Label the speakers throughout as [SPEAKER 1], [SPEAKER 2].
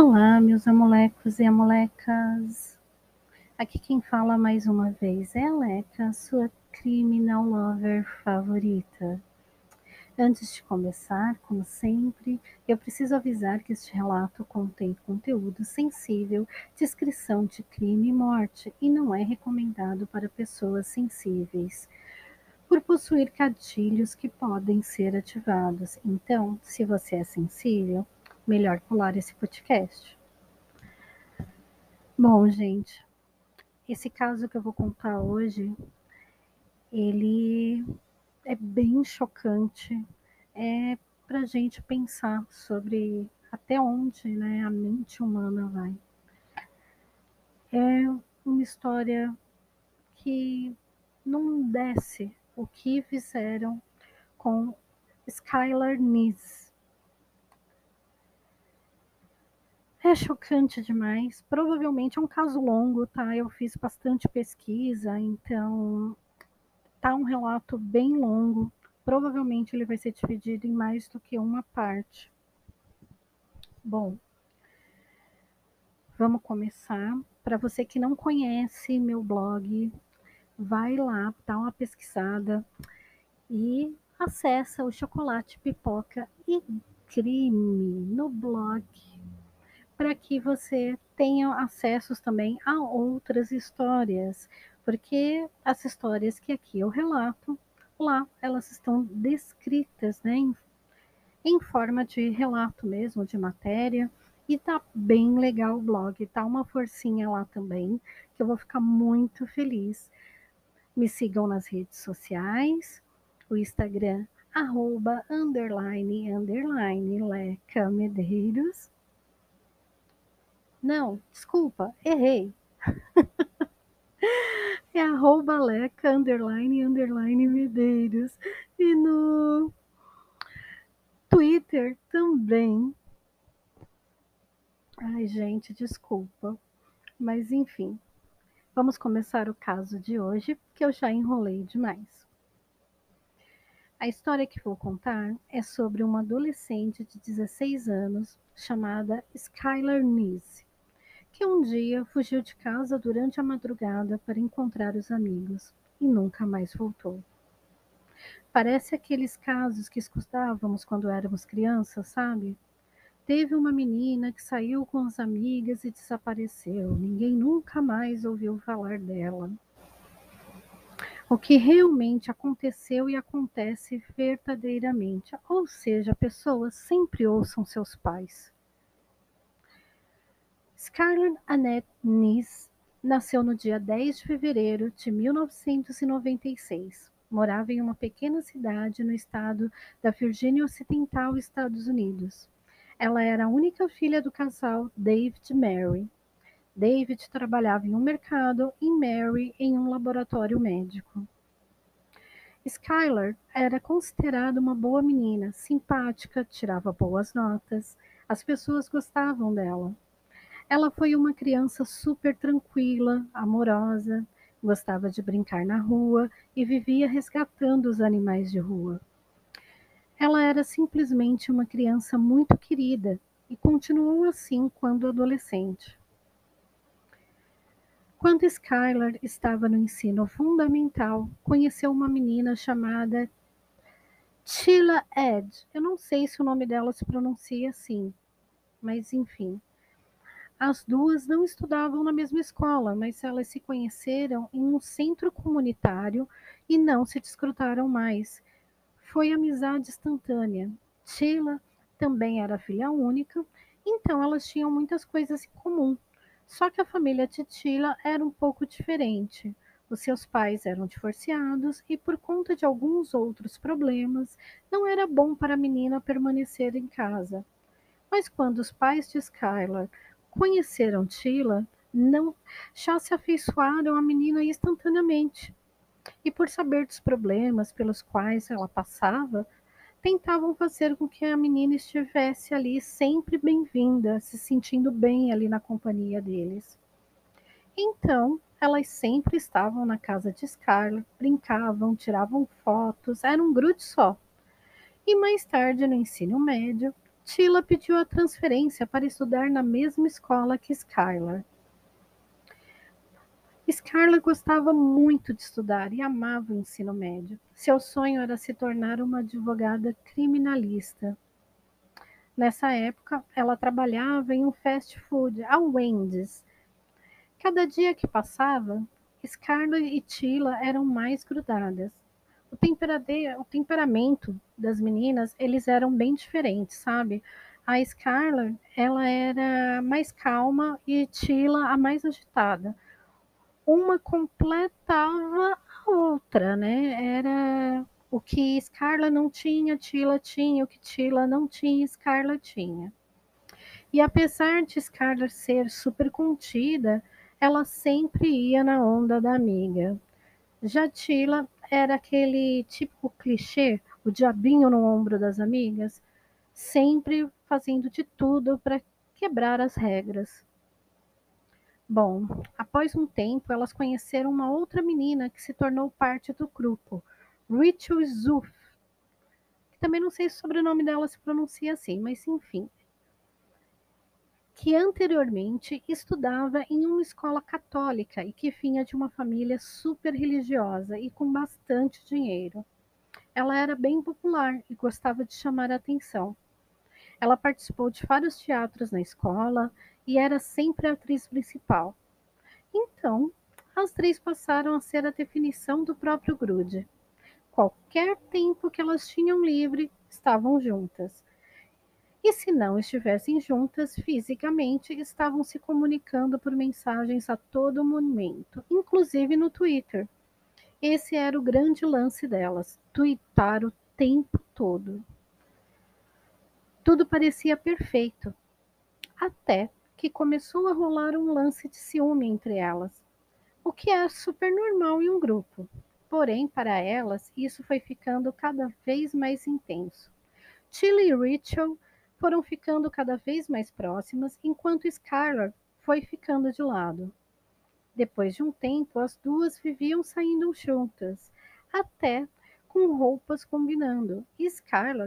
[SPEAKER 1] Olá, meus amolecos e amolecas. Aqui quem fala mais uma vez é a Leca, sua criminal lover favorita. Antes de começar, como sempre, eu preciso avisar que este relato contém conteúdo sensível, descrição de crime e morte e não é recomendado para pessoas sensíveis, por possuir gatilhos que podem ser ativados. Então, se você é sensível, melhor pular esse podcast. Bom, gente, esse caso que eu vou contar hoje, ele é bem chocante. É para gente pensar sobre até onde né, a mente humana vai. É uma história que não desce o que fizeram com Skylar Nice É chocante demais. Provavelmente é um caso longo, tá? Eu fiz bastante pesquisa, então tá um relato bem longo. Provavelmente ele vai ser dividido em mais do que uma parte. Bom, vamos começar. Para você que não conhece meu blog, vai lá, dá uma pesquisada e acessa o Chocolate Pipoca e Crime no blog para que você tenha acessos também a outras histórias, porque as histórias que aqui eu relato, lá elas estão descritas, né, em, em forma de relato mesmo, de matéria, e tá bem legal o blog, tá uma forcinha lá também, que eu vou ficar muito feliz. Me sigam nas redes sociais, o Instagram, arroba, underline, underline, Leca Medeiros, não, desculpa, errei. é arroba leca, underline, underline Medeiros. E no Twitter também. Ai, gente, desculpa. Mas enfim, vamos começar o caso de hoje, que eu já enrolei demais. A história que vou contar é sobre uma adolescente de 16 anos chamada Skylar Nise que um dia fugiu de casa durante a madrugada para encontrar os amigos e nunca mais voltou. Parece aqueles casos que escutávamos quando éramos crianças, sabe? Teve uma menina que saiu com as amigas e desapareceu. Ninguém nunca mais ouviu falar dela. O que realmente aconteceu e acontece verdadeiramente. Ou seja, pessoas sempre ouçam seus pais. Scarlett Annette Nice nasceu no dia 10 de fevereiro de 1996. Morava em uma pequena cidade no estado da Virgínia Ocidental, Estados Unidos. Ela era a única filha do casal David e Mary. David trabalhava em um mercado e Mary em um laboratório médico. Skylar era considerada uma boa menina, simpática, tirava boas notas, as pessoas gostavam dela. Ela foi uma criança super tranquila, amorosa, gostava de brincar na rua e vivia resgatando os animais de rua. Ela era simplesmente uma criança muito querida e continuou assim quando adolescente. Quando Skylar estava no ensino fundamental, conheceu uma menina chamada Tila Ed. Eu não sei se o nome dela se pronuncia assim, mas enfim. As duas não estudavam na mesma escola, mas elas se conheceram em um centro comunitário e não se desfrutaram mais. Foi amizade instantânea. Sheila também era filha única, então elas tinham muitas coisas em comum. Só que a família Sheila era um pouco diferente. Os seus pais eram divorciados e, por conta de alguns outros problemas, não era bom para a menina permanecer em casa. Mas quando os pais de Skylar conheceram Tila, não já se afeiçoaram à menina instantaneamente. E por saber dos problemas pelos quais ela passava, tentavam fazer com que a menina estivesse ali sempre bem-vinda, se sentindo bem ali na companhia deles. Então, elas sempre estavam na casa de Scarlett, brincavam, tiravam fotos, era um grude só. E mais tarde, no ensino médio, Tila pediu a transferência para estudar na mesma escola que Skylar. Scarlett gostava muito de estudar e amava o ensino médio. Seu sonho era se tornar uma advogada criminalista. Nessa época, ela trabalhava em um fast food, a Wendy's. Cada dia que passava, Scarlett e Tila eram mais grudadas. O, o temperamento das meninas, eles eram bem diferentes, sabe? A Scarlett, ela era mais calma e Tila a mais agitada uma completava a outra, né? Era o que Scarla não tinha, Tila tinha, o que Tila não tinha, Scarla tinha. E apesar de Scarla ser super contida, ela sempre ia na onda da amiga. Já Tila era aquele típico clichê, o diabinho no ombro das amigas, sempre fazendo de tudo para quebrar as regras. Bom, após um tempo, elas conheceram uma outra menina que se tornou parte do grupo, Rachel Zuf. Também não sei se o sobrenome dela se pronuncia assim, mas enfim. Que anteriormente estudava em uma escola católica e que vinha de uma família super religiosa e com bastante dinheiro. Ela era bem popular e gostava de chamar a atenção. Ela participou de vários teatros na escola e era sempre a atriz principal. Então, as três passaram a ser a definição do próprio grude. Qualquer tempo que elas tinham livre, estavam juntas. E se não estivessem juntas fisicamente, estavam se comunicando por mensagens a todo momento, inclusive no Twitter. Esse era o grande lance delas, twittar o tempo todo. Tudo parecia perfeito, até que começou a rolar um lance de ciúme entre elas, o que é super normal em um grupo. Porém, para elas, isso foi ficando cada vez mais intenso. Tilly e Rachel foram ficando cada vez mais próximas, enquanto Scarlett foi ficando de lado. Depois de um tempo, as duas viviam saindo juntas, até com roupas combinando, e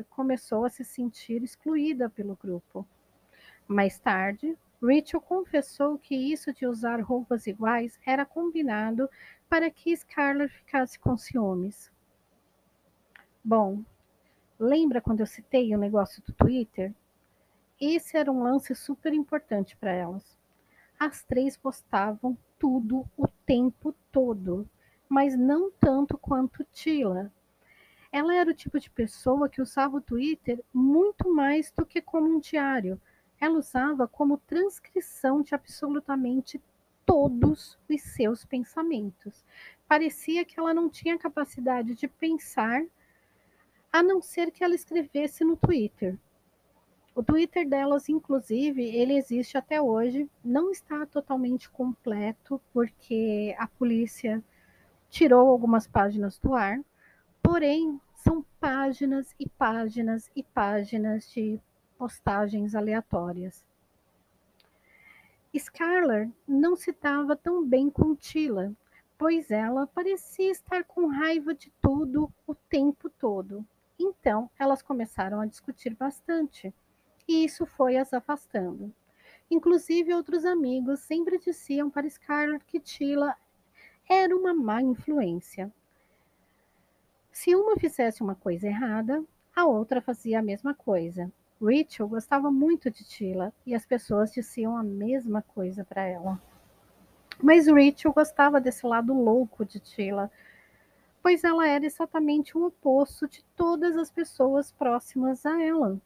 [SPEAKER 1] começou a se sentir excluída pelo grupo. Mais tarde, Rachel confessou que isso de usar roupas iguais era combinado para que Scarlett ficasse com ciúmes. Bom, lembra quando eu citei o negócio do Twitter? Esse era um lance super importante para elas. As três postavam tudo o tempo todo, mas não tanto quanto Tila. Ela era o tipo de pessoa que usava o Twitter muito mais do que como um diário ela usava como transcrição de absolutamente todos os seus pensamentos. Parecia que ela não tinha capacidade de pensar, a não ser que ela escrevesse no Twitter. O Twitter delas, inclusive, ele existe até hoje, não está totalmente completo, porque a polícia tirou algumas páginas do ar, porém, são páginas e páginas e páginas de postagens aleatórias. Scarlett não se dava tão bem com Tila, pois ela parecia estar com raiva de tudo o tempo todo. Então, elas começaram a discutir bastante, e isso foi as afastando. Inclusive, outros amigos sempre diziam para Scarlett que Tila era uma má influência. Se uma fizesse uma coisa errada, a outra fazia a mesma coisa. Rachel gostava muito de Tila e as pessoas diziam a mesma coisa para ela. Mas Rachel gostava desse lado louco de Tila, pois ela era exatamente o oposto de todas as pessoas próximas a ela.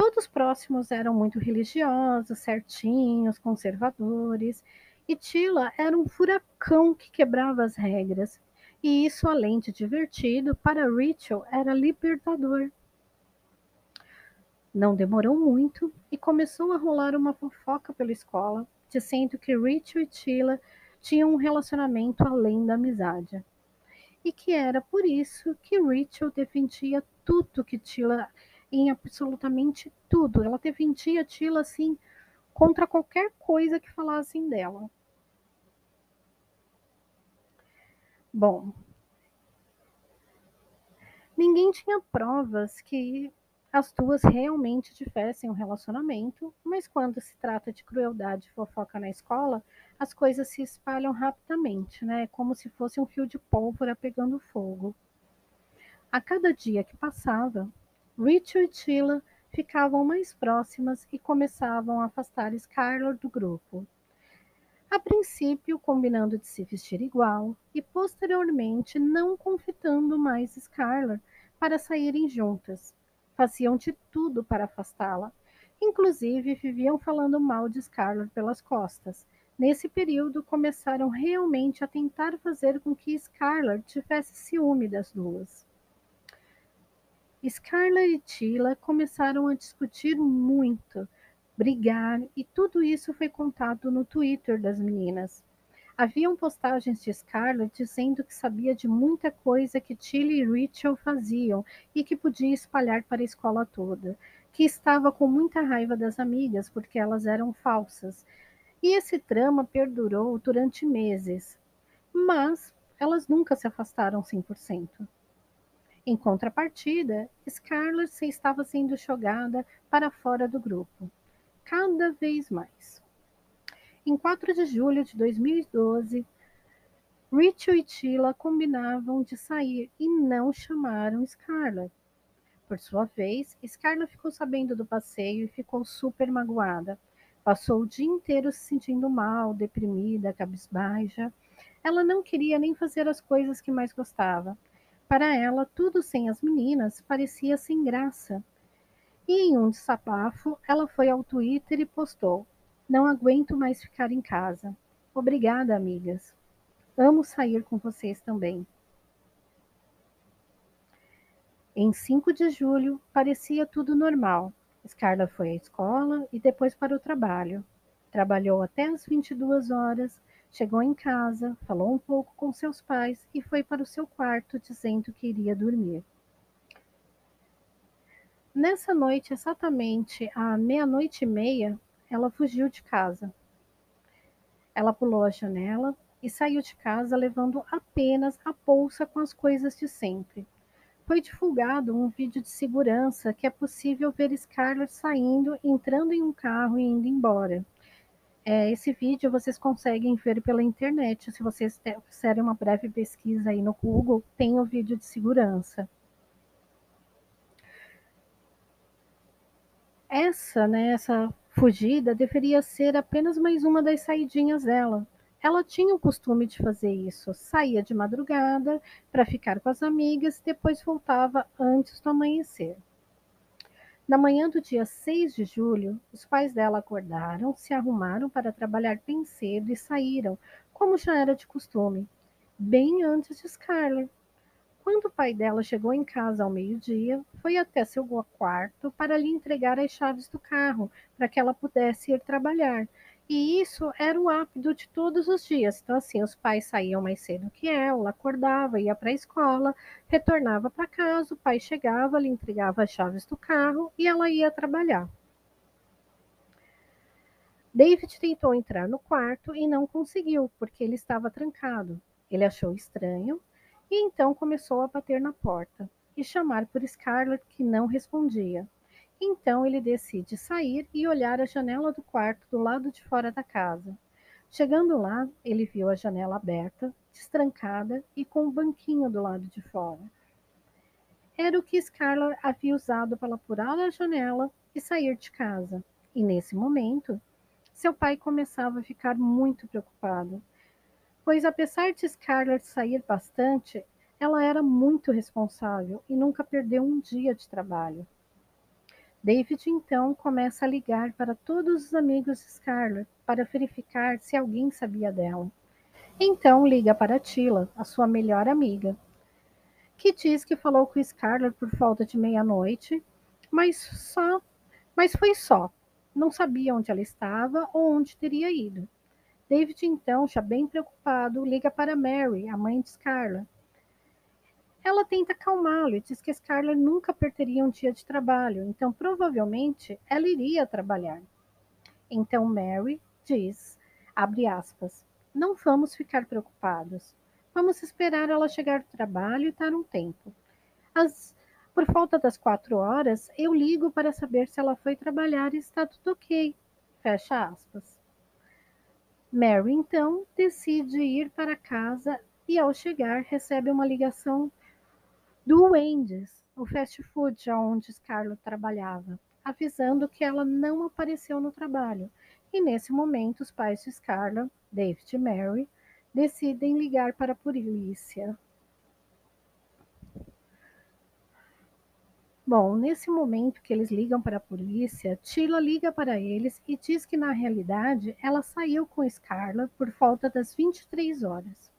[SPEAKER 1] Todos próximos eram muito religiosos, certinhos, conservadores, e Tila era um furacão que quebrava as regras. E isso, além de divertido, para Rachel era libertador. Não demorou muito e começou a rolar uma fofoca pela escola, dizendo que Rachel e Tila tinham um relacionamento além da amizade. E que era por isso que Rachel defendia tudo que Tila, em absolutamente tudo. Ela defendia Tila assim contra qualquer coisa que falassem dela. Bom, ninguém tinha provas que as duas realmente tivessem um relacionamento, mas quando se trata de crueldade e fofoca na escola, as coisas se espalham rapidamente, né? Como se fosse um fio de pólvora pegando fogo. A cada dia que passava, Rachel e Sheila ficavam mais próximas e começavam a afastar Skylar do grupo. A princípio, combinando de se vestir igual e posteriormente não confitando mais Skylar para saírem juntas. Faziam de tudo para afastá-la. Inclusive, viviam falando mal de Skylar pelas costas. Nesse período, começaram realmente a tentar fazer com que Skylar tivesse ciúme das duas. Skylar e Tila começaram a discutir muito, brigar, e tudo isso foi contado no Twitter das meninas. Haviam postagens de Scarlett dizendo que sabia de muita coisa que Tilly e Rachel faziam e que podia espalhar para a escola toda, que estava com muita raiva das amigas porque elas eram falsas. E esse trama perdurou durante meses, mas elas nunca se afastaram 100%. Em contrapartida, Scarlett estava sendo jogada para fora do grupo, cada vez mais. Em 4 de julho de 2012, Rachel e Tila combinavam de sair e não chamaram Scarlett. Por sua vez, Scarlett ficou sabendo do passeio e ficou super magoada. Passou o dia inteiro se sentindo mal, deprimida, cabisbaixa. Ela não queria nem fazer as coisas que mais gostava. Para ela, tudo sem as meninas parecia sem graça. E em um desabafo, ela foi ao Twitter e postou: Não aguento mais ficar em casa. Obrigada, amigas. Amo sair com vocês também. Em 5 de julho, parecia tudo normal. Scarla foi à escola e depois para o trabalho. Trabalhou até as 22 horas Chegou em casa, falou um pouco com seus pais e foi para o seu quarto dizendo que iria dormir. Nessa noite, exatamente à meia-noite e meia, ela fugiu de casa. Ela pulou a janela e saiu de casa levando apenas a bolsa com as coisas de sempre. Foi divulgado um vídeo de segurança que é possível ver Scarlett saindo, entrando em um carro e indo embora. É, esse vídeo vocês conseguem ver pela internet. Se vocês fizerem uma breve pesquisa aí no Google, tem o vídeo de segurança. Essa, né, essa fugida deveria ser apenas mais uma das saidinhas dela. Ela tinha o costume de fazer isso. Saía de madrugada para ficar com as amigas e depois voltava antes do amanhecer. Na manhã do dia 6 de julho, os pais dela acordaram, se arrumaram para trabalhar bem cedo e saíram, como já era de costume, bem antes de Scarlett. Quando o pai dela chegou em casa ao meio-dia, foi até seu quarto para lhe entregar as chaves do carro, para que ela pudesse ir trabalhar. E isso era o hábito de todos os dias. Então, assim, os pais saíam mais cedo que ela, acordava, ia para a escola, retornava para casa, o pai chegava, lhe entregava as chaves do carro e ela ia trabalhar. David tentou entrar no quarto e não conseguiu, porque ele estava trancado. Ele achou estranho e então começou a bater na porta e chamar por Scarlett, que não respondia. Então ele decide sair e olhar a janela do quarto do lado de fora da casa. Chegando lá, ele viu a janela aberta, destrancada e com um banquinho do lado de fora. Era o que Scarlett havia usado para apurar a janela e sair de casa. E nesse momento, seu pai começava a ficar muito preocupado, pois apesar de Scarlett sair bastante, ela era muito responsável e nunca perdeu um dia de trabalho. David então começa a ligar para todos os amigos de Scarlett para verificar se alguém sabia dela. Então liga para Tila, a sua melhor amiga, que diz que falou com Scarlett por falta de meia-noite, mas só, mas foi só. Não sabia onde ela estava ou onde teria ido. David então, já bem preocupado, liga para Mary, a mãe de Scarlett, tenta acalmá-lo e diz que Scarlett nunca perderia um dia de trabalho, então provavelmente ela iria trabalhar. Então Mary diz, abre aspas, não vamos ficar preocupados. Vamos esperar ela chegar do trabalho e dar um tempo. As, Por falta das quatro horas, eu ligo para saber se ela foi trabalhar e está tudo ok. Fecha aspas. Mary, então, decide ir para casa e, ao chegar, recebe uma ligação do Wendy's, o fast food onde Scarlett trabalhava, avisando que ela não apareceu no trabalho. E nesse momento, os pais de Scarlett, David e Mary, decidem ligar para a polícia. Bom, nesse momento que eles ligam para a polícia, Tila liga para eles e diz que na realidade ela saiu com Scarla por falta das 23 horas.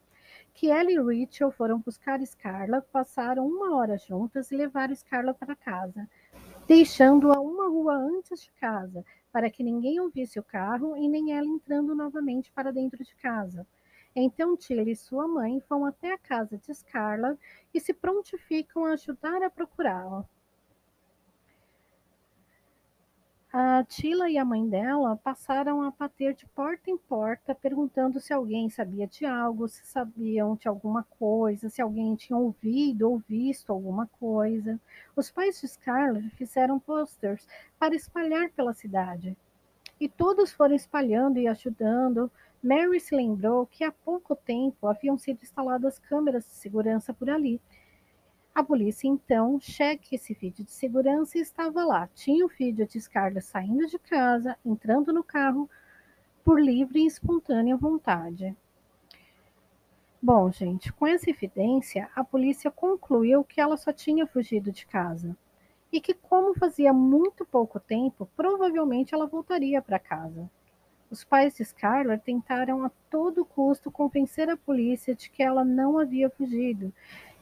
[SPEAKER 1] Que ela e Rachel foram buscar Scarla, passaram uma hora juntas e levaram Scarla para casa, deixando-a uma rua antes de casa, para que ninguém ouvisse o carro e nem ela entrando novamente para dentro de casa. Então Tila e sua mãe vão até a casa de Scarla e se prontificam a ajudar a procurá-la. A Tila e a mãe dela passaram a bater de porta em porta, perguntando se alguém sabia de algo, se sabiam de alguma coisa, se alguém tinha ouvido ou visto alguma coisa. Os pais de Scarlett fizeram posters para espalhar pela cidade. E todos foram espalhando e ajudando. Mary se lembrou que há pouco tempo haviam sido instaladas câmeras de segurança por ali a polícia então cheque esse vídeo de segurança e estava lá. Tinha o vídeo de Scarlett saindo de casa, entrando no carro por livre e espontânea vontade. Bom, gente, com essa evidência, a polícia concluiu que ela só tinha fugido de casa e que, como fazia muito pouco tempo, provavelmente ela voltaria para casa. Os pais de Scarlett tentaram a todo custo convencer a polícia de que ela não havia fugido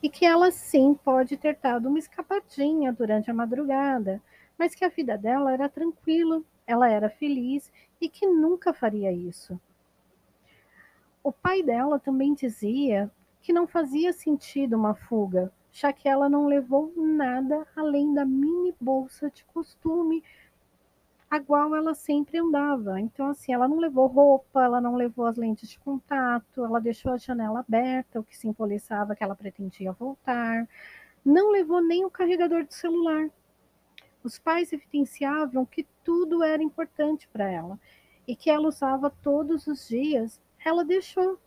[SPEAKER 1] e que ela sim pode ter dado uma escapadinha durante a madrugada, mas que a vida dela era tranquila, ela era feliz e que nunca faria isso. O pai dela também dizia que não fazia sentido uma fuga, já que ela não levou nada além da mini bolsa de costume a qual ela sempre andava. Então, assim, ela não levou roupa, ela não levou as lentes de contato, ela deixou a janela aberta, o que simbolizava que ela pretendia voltar. Não levou nem o carregador de celular. Os pais evidenciavam que tudo era importante para ela e que ela usava todos os dias. Ela deixou.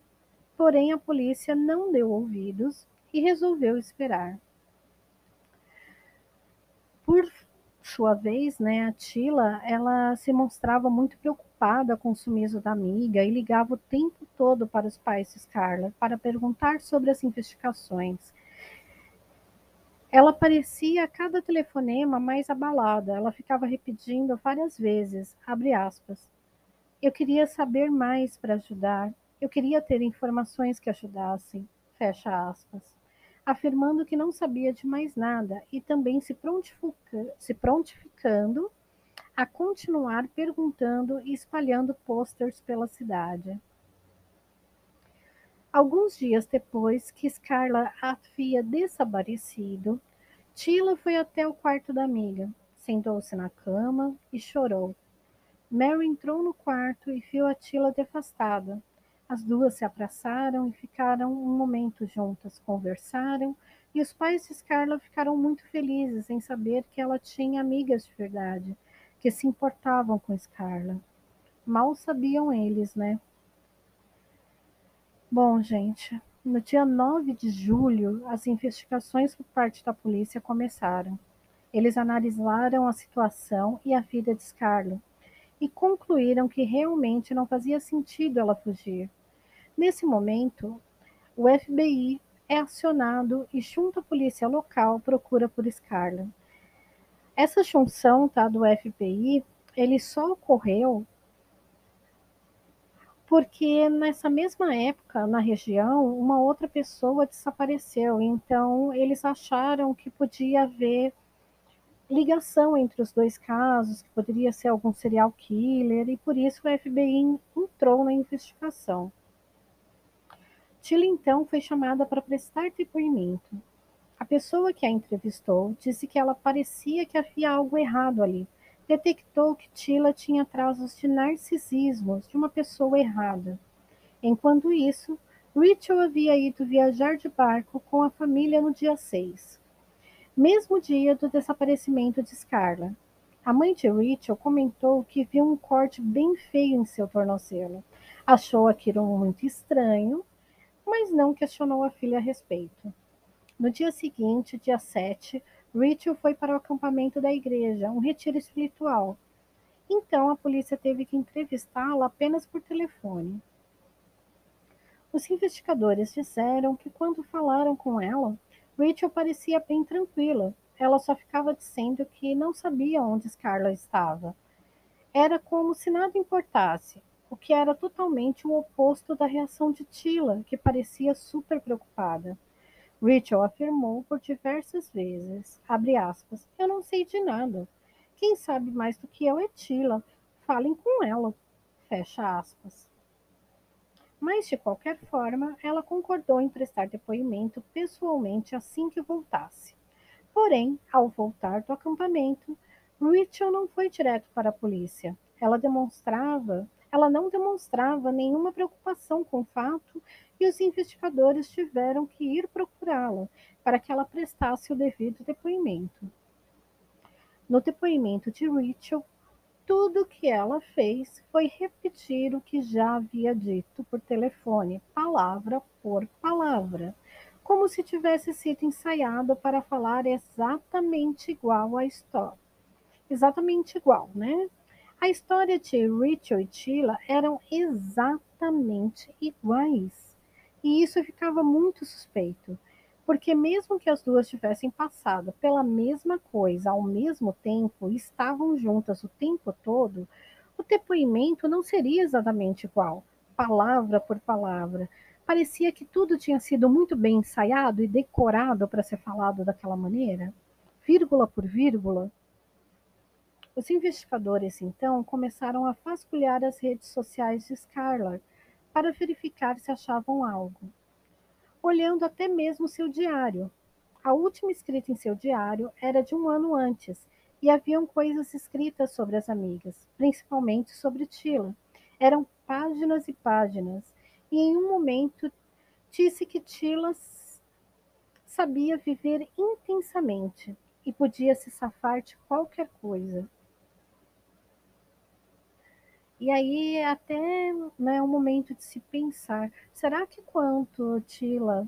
[SPEAKER 1] Porém, a polícia não deu ouvidos e resolveu esperar. Por sua vez, né, a Tila, ela se mostrava muito preocupada com o sumiço da amiga e ligava o tempo todo para os pais de Scarlett para perguntar sobre as investigações. Ela parecia cada telefonema mais abalada. Ela ficava repetindo várias vezes, abre aspas. Eu queria saber mais para ajudar. Eu queria ter informações que ajudassem. Fecha aspas afirmando que não sabia de mais nada e também se, se prontificando a continuar perguntando e espalhando posters pela cidade. Alguns dias depois que Scarla havia desaparecido, Tila foi até o quarto da amiga, sentou-se na cama e chorou. Mary entrou no quarto e viu a Tila devastada, as duas se abraçaram e ficaram um momento juntas, conversaram, e os pais de Scarla ficaram muito felizes em saber que ela tinha amigas de verdade, que se importavam com Scarla. Mal sabiam eles, né? Bom, gente, no dia 9 de julho, as investigações por parte da polícia começaram. Eles analisaram a situação e a vida de Scarla e concluíram que realmente não fazia sentido ela fugir. Nesse momento, o FBI é acionado e, junto à polícia local, procura por Scarlett. Essa junção tá, do FBI, ele só ocorreu porque nessa mesma época, na região, uma outra pessoa desapareceu. Então, eles acharam que podia haver ligação entre os dois casos, que poderia ser algum serial killer, e por isso o FBI entrou na investigação. Tila então foi chamada para prestar depoimento. A pessoa que a entrevistou disse que ela parecia que havia algo errado ali. Detectou que Tila tinha traços de narcisismo de uma pessoa errada. Enquanto isso, Rachel havia ido viajar de barco com a família no dia 6. mesmo dia do desaparecimento de Scarla. A mãe de Rachel comentou que viu um corte bem feio em seu tornozelo. Achou aquilo muito estranho, mas não questionou a filha a respeito. No dia seguinte, dia 7, Rachel foi para o acampamento da igreja, um retiro espiritual. Então a polícia teve que entrevistá-la apenas por telefone. Os investigadores disseram que quando falaram com ela, Rachel parecia bem tranquila. Ela só ficava dizendo que não sabia onde Scarla estava. Era como se nada importasse, o que era totalmente o oposto da reação de Tila, que parecia super preocupada. Rachel afirmou por diversas vezes, aspas, eu não sei de nada. Quem sabe mais do que eu é Tila. Falem com ela. Fecha aspas. Mas, de qualquer forma, ela concordou em prestar depoimento pessoalmente assim que voltasse. Porém, ao voltar do acampamento, Rachel não foi direto para a polícia. Ela demonstrava, ela não demonstrava nenhuma preocupação com o fato e os investigadores tiveram que ir procurá-la para que ela prestasse o devido depoimento. No depoimento de Rachel, tudo o que ela fez foi repetir o que já havia dito por telefone, palavra por palavra, como se tivesse sido ensaiado para falar exatamente igual à história. Exatamente igual, né? A história de Rachel e Tila eram exatamente iguais. E isso ficava muito suspeito, porque mesmo que as duas tivessem passado pela mesma coisa ao mesmo tempo e estavam juntas o tempo todo, o depoimento não seria exatamente igual, palavra por palavra. Parecia que tudo tinha sido muito bem ensaiado e decorado para ser falado daquela maneira, vírgula por vírgula. Os investigadores, então, começaram a vasculhar as redes sociais de Scarlett para verificar se achavam algo olhando até mesmo seu diário. A última escrita em seu diário era de um ano antes, e haviam coisas escritas sobre as amigas, principalmente sobre Tila. Eram páginas e páginas, e em um momento disse que Tila sabia viver intensamente e podia se safar de qualquer coisa. E aí até né, um momento de se pensar, será que quando Tila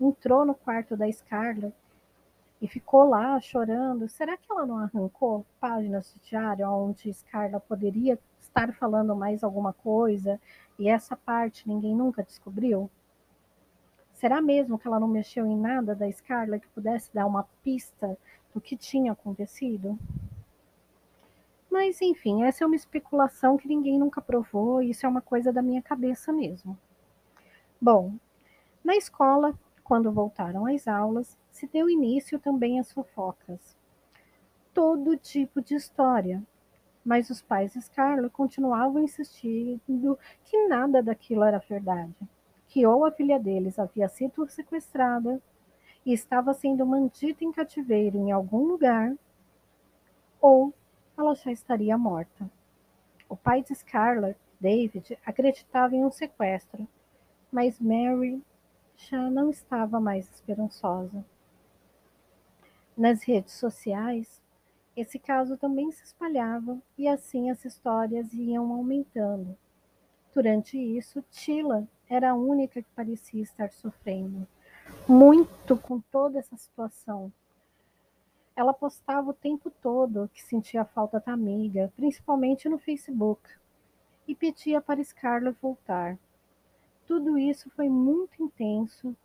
[SPEAKER 1] entrou no quarto da Scarlett e ficou lá chorando, será que ela não arrancou páginas de diário onde Scarlett poderia estar falando mais alguma coisa e essa parte ninguém nunca descobriu? Será mesmo que ela não mexeu em nada da Scarlett que pudesse dar uma pista do que tinha acontecido? Mas, enfim, essa é uma especulação que ninguém nunca provou, isso é uma coisa da minha cabeça mesmo. Bom, na escola, quando voltaram às aulas, se deu início também às fofocas. Todo tipo de história. Mas os pais de Scarlett continuavam insistindo que nada daquilo era verdade. Que ou a filha deles havia sido sequestrada e estava sendo mantida em cativeiro em algum lugar, ou ela já estaria morta. O pai de Scarlett, David, acreditava em um sequestro, mas Mary já não estava mais esperançosa. Nas redes sociais, esse caso também se espalhava e assim as histórias iam aumentando. Durante isso, Tila era a única que parecia estar sofrendo muito com toda essa situação ela postava o tempo todo que sentia falta da amiga, principalmente no Facebook, e pedia para Scarlett voltar. Tudo isso foi muito intenso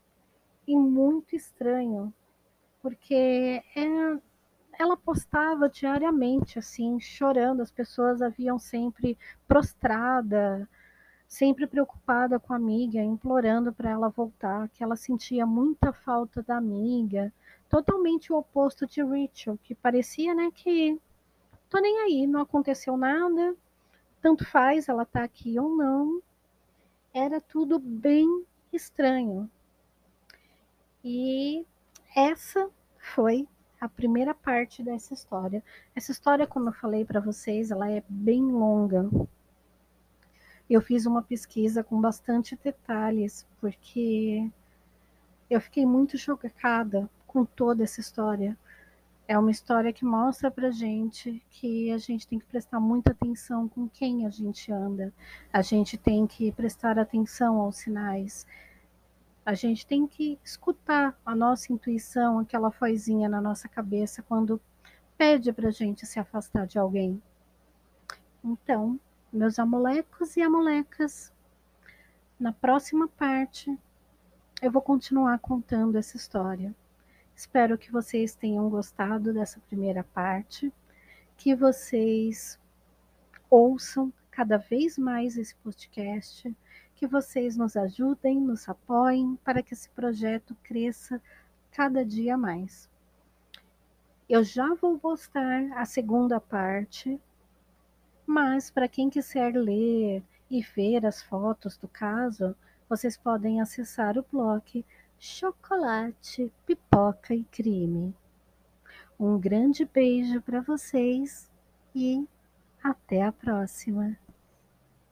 [SPEAKER 1] e muito estranho, porque é, ela postava diariamente, assim, chorando. As pessoas haviam sempre prostrada, sempre preocupada com a amiga, implorando para ela voltar, que ela sentia muita falta da amiga totalmente o oposto de Rachel, que parecia, né, que tô nem aí, não aconteceu nada, tanto faz ela tá aqui ou não. Era tudo bem estranho. E essa foi a primeira parte dessa história. Essa história, como eu falei para vocês, ela é bem longa. Eu fiz uma pesquisa com bastante detalhes, porque eu fiquei muito chocada com toda essa história. É uma história que mostra pra gente que a gente tem que prestar muita atenção com quem a gente anda. A gente tem que prestar atenção aos sinais. A gente tem que escutar a nossa intuição, aquela vozinha na nossa cabeça quando pede pra gente se afastar de alguém. Então, meus amolecos e amolecas, na próxima parte eu vou continuar contando essa história. Espero que vocês tenham gostado dessa primeira parte, que vocês ouçam cada vez mais esse podcast, que vocês nos ajudem, nos apoiem para que esse projeto cresça cada dia mais. Eu já vou postar a segunda parte, mas para quem quiser ler e ver as fotos do caso, vocês podem acessar o blog chocolate, pipoca e crime. Um grande beijo para vocês e até a próxima!